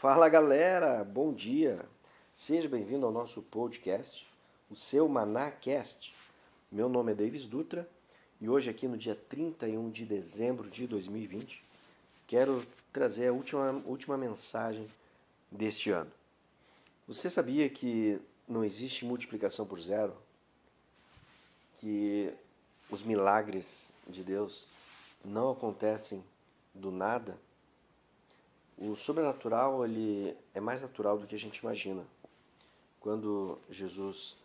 Fala galera, bom dia. Seja bem-vindo ao nosso podcast, o seu ManaCast. Meu nome é Davis Dutra e hoje aqui no dia 31 de dezembro de 2020, quero trazer a última, última mensagem deste ano. Você sabia que não existe multiplicação por zero? Que os milagres de Deus não acontecem do nada? O sobrenatural ele é mais natural do que a gente imagina. Quando Jesus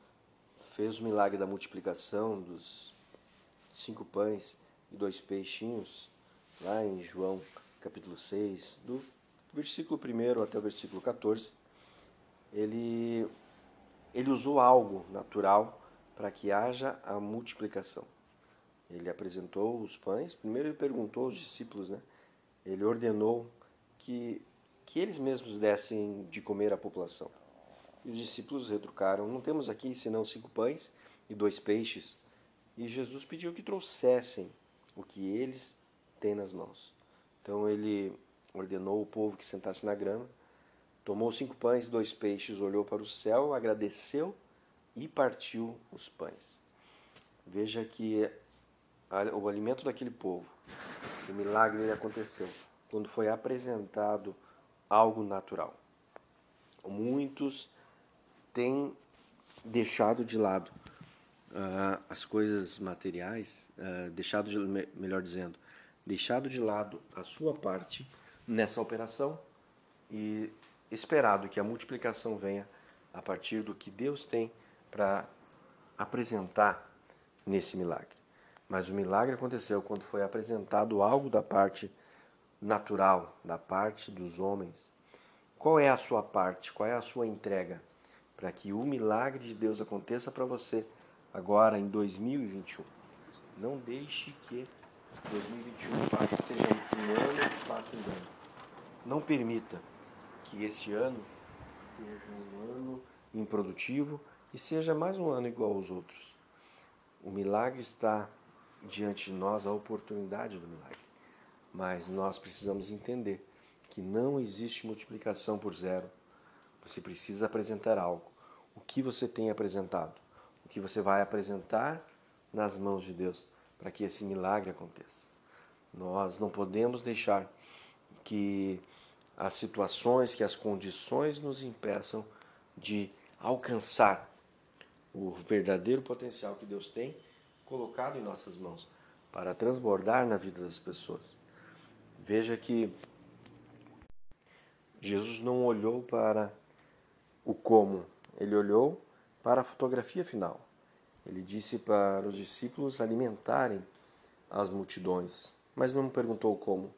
fez o milagre da multiplicação dos cinco pães e dois peixinhos, lá em João capítulo 6, do versículo 1 até o versículo 14, ele, ele usou algo natural para que haja a multiplicação. Ele apresentou os pães, primeiro ele perguntou aos discípulos, né? ele ordenou que, que eles mesmos dessem de comer à população. E os discípulos retrucaram: Não temos aqui senão cinco pães e dois peixes. E Jesus pediu que trouxessem o que eles têm nas mãos. Então ele ordenou o povo que sentasse na grama, tomou cinco pães e dois peixes, olhou para o céu, agradeceu e partiu os pães. Veja que o alimento daquele povo, o milagre aconteceu quando foi apresentado algo natural. Muitos têm deixado de lado uh, as coisas materiais, uh, deixado de, melhor dizendo, deixado de lado a sua parte nessa operação e esperado que a multiplicação venha a partir do que Deus tem para apresentar nesse milagre. Mas o milagre aconteceu quando foi apresentado algo da parte natural da parte dos homens. Qual é a sua parte? Qual é a sua entrega para que o milagre de Deus aconteça para você agora em 2021? Não deixe que 2021 passe, seja um ano que passe em ano. Não permita que esse ano seja um ano improdutivo e seja mais um ano igual aos outros. O milagre está diante de nós, a oportunidade do milagre. Mas nós precisamos entender que não existe multiplicação por zero. Você precisa apresentar algo. O que você tem apresentado? O que você vai apresentar nas mãos de Deus para que esse milagre aconteça? Nós não podemos deixar que as situações, que as condições nos impeçam de alcançar o verdadeiro potencial que Deus tem colocado em nossas mãos para transbordar na vida das pessoas. Veja que Jesus não olhou para o como, ele olhou para a fotografia final. Ele disse para os discípulos alimentarem as multidões, mas não perguntou como.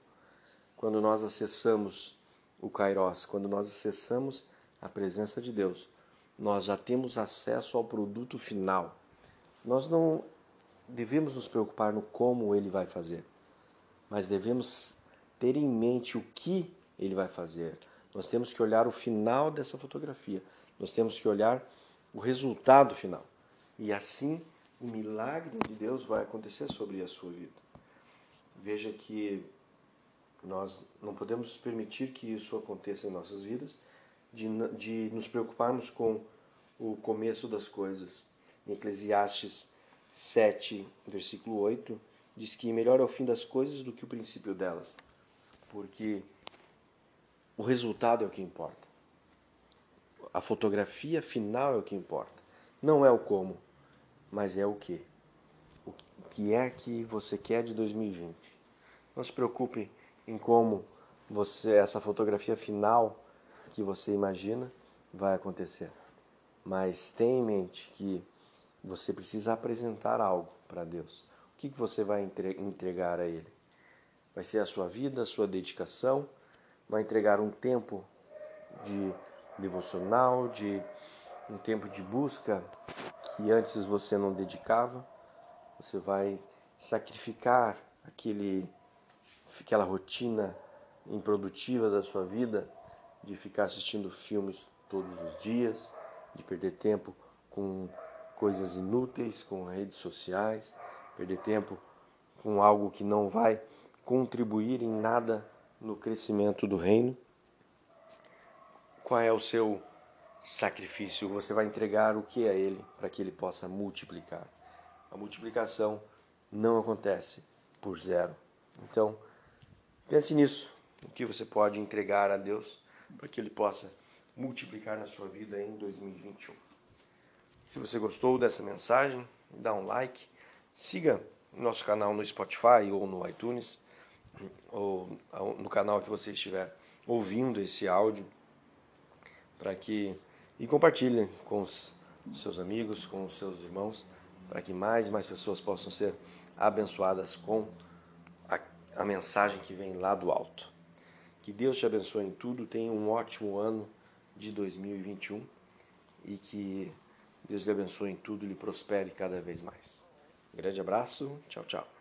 Quando nós acessamos o Kairos, quando nós acessamos a presença de Deus, nós já temos acesso ao produto final. Nós não devemos nos preocupar no como ele vai fazer, mas devemos ter em mente o que ele vai fazer. Nós temos que olhar o final dessa fotografia. Nós temos que olhar o resultado final. E assim o milagre de Deus vai acontecer sobre a sua vida. Veja que nós não podemos permitir que isso aconteça em nossas vidas, de, de nos preocuparmos com o começo das coisas. Em Eclesiastes 7, versículo 8, diz que melhor é o fim das coisas do que o princípio delas porque o resultado é o que importa. A fotografia final é o que importa. Não é o como, mas é o que. O que é que você quer de 2020. Não se preocupe em como você essa fotografia final que você imagina vai acontecer. Mas tenha em mente que você precisa apresentar algo para Deus. O que você vai entregar a Ele? Vai ser a sua vida, a sua dedicação, vai entregar um tempo de devocional, de um tempo de busca que antes você não dedicava. Você vai sacrificar aquele, aquela rotina improdutiva da sua vida de ficar assistindo filmes todos os dias, de perder tempo com coisas inúteis, com redes sociais, perder tempo com algo que não vai contribuir em nada no crescimento do reino. qual é o seu sacrifício? Você vai entregar o que a Ele para que Ele possa multiplicar? A multiplicação não acontece por zero. Então, pense nisso. O que você pode entregar a Deus para que Ele possa multiplicar na sua vida em 2021. Se você gostou dessa mensagem, dá um like, siga nosso canal no Spotify ou no iTunes, ou no canal que você estiver ouvindo esse áudio, para que e compartilhe com os seus amigos, com os seus irmãos, para que mais e mais pessoas possam ser abençoadas com a, a mensagem que vem lá do alto. Que Deus te abençoe em tudo, tenha um ótimo ano de 2021 e que Deus lhe abençoe em tudo e lhe prospere cada vez mais. Um grande abraço, tchau, tchau.